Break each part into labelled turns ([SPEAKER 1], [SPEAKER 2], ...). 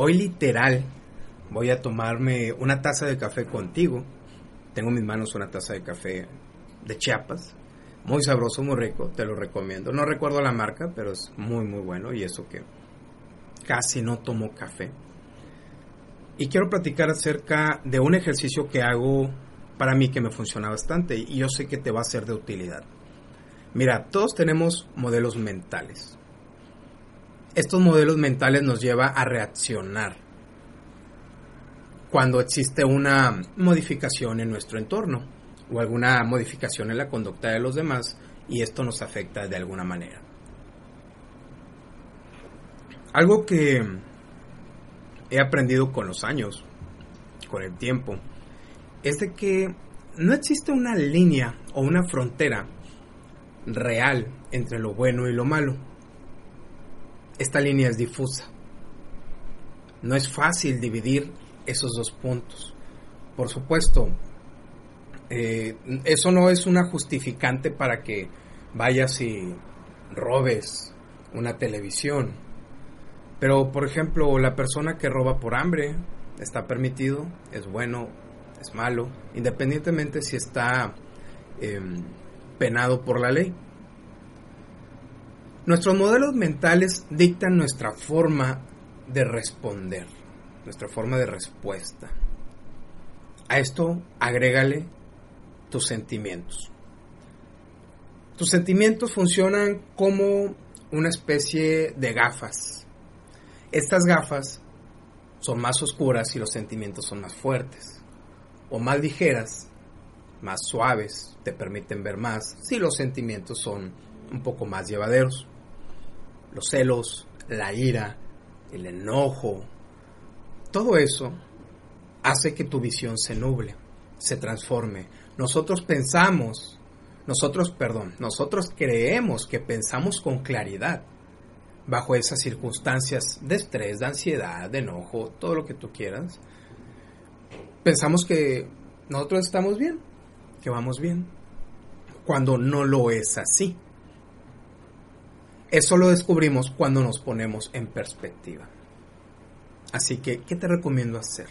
[SPEAKER 1] Hoy literal voy a tomarme una taza de café contigo. Tengo en mis manos una taza de café de Chiapas. Muy sabroso, muy rico, te lo recomiendo. No recuerdo la marca, pero es muy muy bueno y eso que casi no tomo café. Y quiero platicar acerca de un ejercicio que hago para mí que me funciona bastante y yo sé que te va a ser de utilidad. Mira, todos tenemos modelos mentales. Estos modelos mentales nos lleva a reaccionar cuando existe una modificación en nuestro entorno o alguna modificación en la conducta de los demás y esto nos afecta de alguna manera. Algo que he aprendido con los años, con el tiempo, es de que no existe una línea o una frontera real entre lo bueno y lo malo. Esta línea es difusa. No es fácil dividir esos dos puntos. Por supuesto, eh, eso no es una justificante para que vayas y robes una televisión. Pero, por ejemplo, la persona que roba por hambre está permitido, es bueno, es malo, independientemente si está em, penado por la ley. Nuestros modelos mentales dictan nuestra forma de responder, nuestra forma de respuesta. A esto agrégale tus sentimientos. Tus sentimientos funcionan como una especie de gafas. Estas gafas son más oscuras y los sentimientos son más fuertes o más ligeras, más suaves, te permiten ver más si los sentimientos son un poco más llevaderos. Los celos, la ira, el enojo, todo eso hace que tu visión se nuble, se transforme. Nosotros pensamos, nosotros, perdón, nosotros creemos que pensamos con claridad bajo esas circunstancias de estrés, de ansiedad, de enojo, todo lo que tú quieras pensamos que nosotros estamos bien, que vamos bien, cuando no lo es así. Eso lo descubrimos cuando nos ponemos en perspectiva. Así que, ¿qué te recomiendo hacer?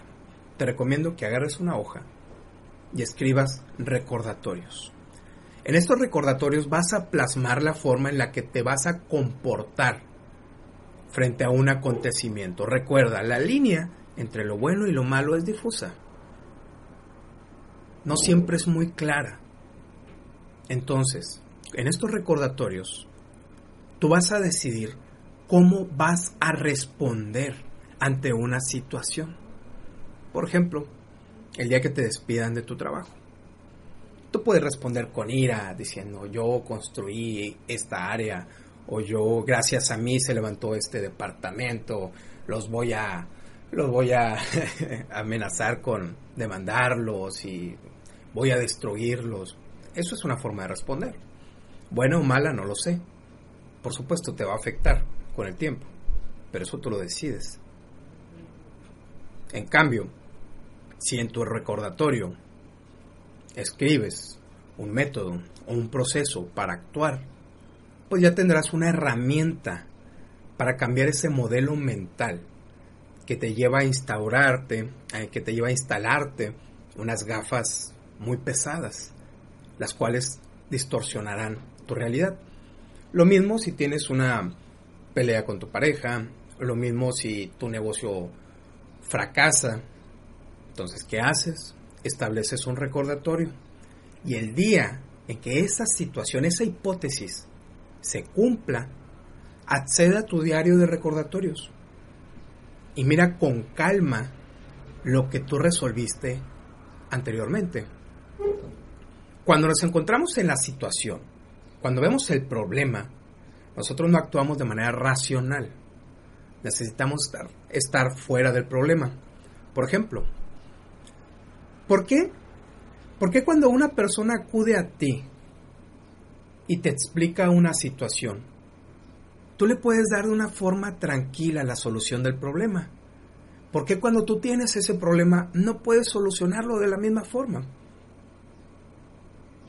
[SPEAKER 1] Te recomiendo que agarres una hoja y escribas recordatorios. En estos recordatorios vas a plasmar la forma en la que te vas a comportar frente a un acontecimiento. Recuerda, la línea entre lo bueno y lo malo es difusa no siempre es muy clara. Entonces, en estos recordatorios, tú vas a decidir cómo vas a responder ante una situación. Por ejemplo, el día que te despidan de tu trabajo. Tú puedes responder con ira, diciendo yo construí esta área, o yo gracias a mí se levantó este departamento, los voy a los voy a amenazar con demandarlos y voy a destruirlos. Eso es una forma de responder. Buena o mala, no lo sé. Por supuesto, te va a afectar con el tiempo, pero eso tú lo decides. En cambio, si en tu recordatorio escribes un método o un proceso para actuar, pues ya tendrás una herramienta para cambiar ese modelo mental que te lleva a instaurarte, eh, que te lleva a instalarte unas gafas muy pesadas, las cuales distorsionarán tu realidad. Lo mismo si tienes una pelea con tu pareja, lo mismo si tu negocio fracasa. Entonces, ¿qué haces? Estableces un recordatorio. Y el día en que esa situación, esa hipótesis se cumpla, accede a tu diario de recordatorios y mira con calma lo que tú resolviste anteriormente. Cuando nos encontramos en la situación, cuando vemos el problema, nosotros no actuamos de manera racional. Necesitamos estar, estar fuera del problema. Por ejemplo, ¿por qué? ¿Por qué cuando una persona acude a ti y te explica una situación, tú le puedes dar de una forma tranquila la solución del problema? ¿Por qué cuando tú tienes ese problema no puedes solucionarlo de la misma forma?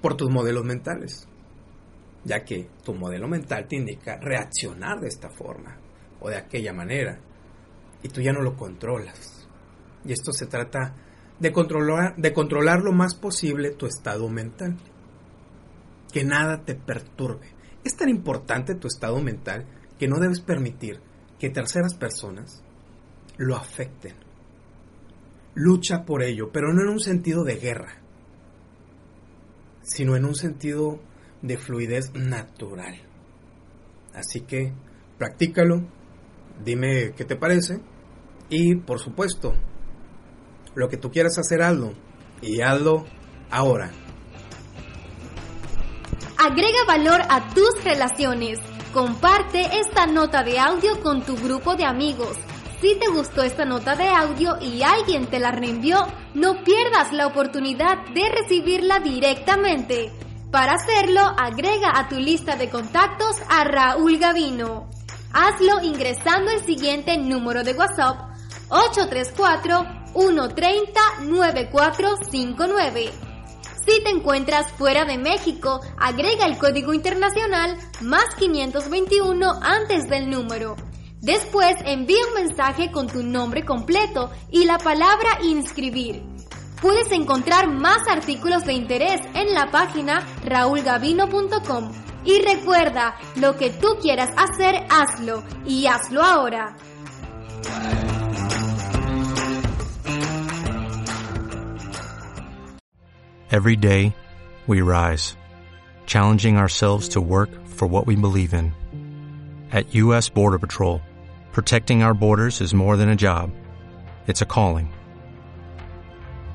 [SPEAKER 1] Por tus modelos mentales, ya que tu modelo mental te indica reaccionar de esta forma o de aquella manera y tú ya no lo controlas. Y esto se trata de controlar, de controlar lo más posible tu estado mental. Que nada te perturbe. Es tan importante tu estado mental que no debes permitir que terceras personas lo afecten. Lucha por ello, pero no en un sentido de guerra, sino en un sentido de fluidez natural. Así que practícalo, dime qué te parece y por supuesto, lo que tú quieras hacer, hazlo y hazlo ahora.
[SPEAKER 2] Agrega valor a tus relaciones. Comparte esta nota de audio con tu grupo de amigos. Si te gustó esta nota de audio y alguien te la reenvió, no pierdas la oportunidad de recibirla directamente. Para hacerlo, agrega a tu lista de contactos a Raúl Gavino. Hazlo ingresando el siguiente número de WhatsApp 834-130-9459. Si te encuentras fuera de México, agrega el código internacional más 521 antes del número. Después envía un mensaje con tu nombre completo y la palabra inscribir. Puedes encontrar más artículos de interés en la página raulgavino.com. Y recuerda, lo que tú quieras hacer, hazlo y hazlo ahora.
[SPEAKER 3] Every day, we rise, challenging ourselves to work for what we believe in. At U.S. Border Patrol, protecting our borders is more than a job, it's a calling.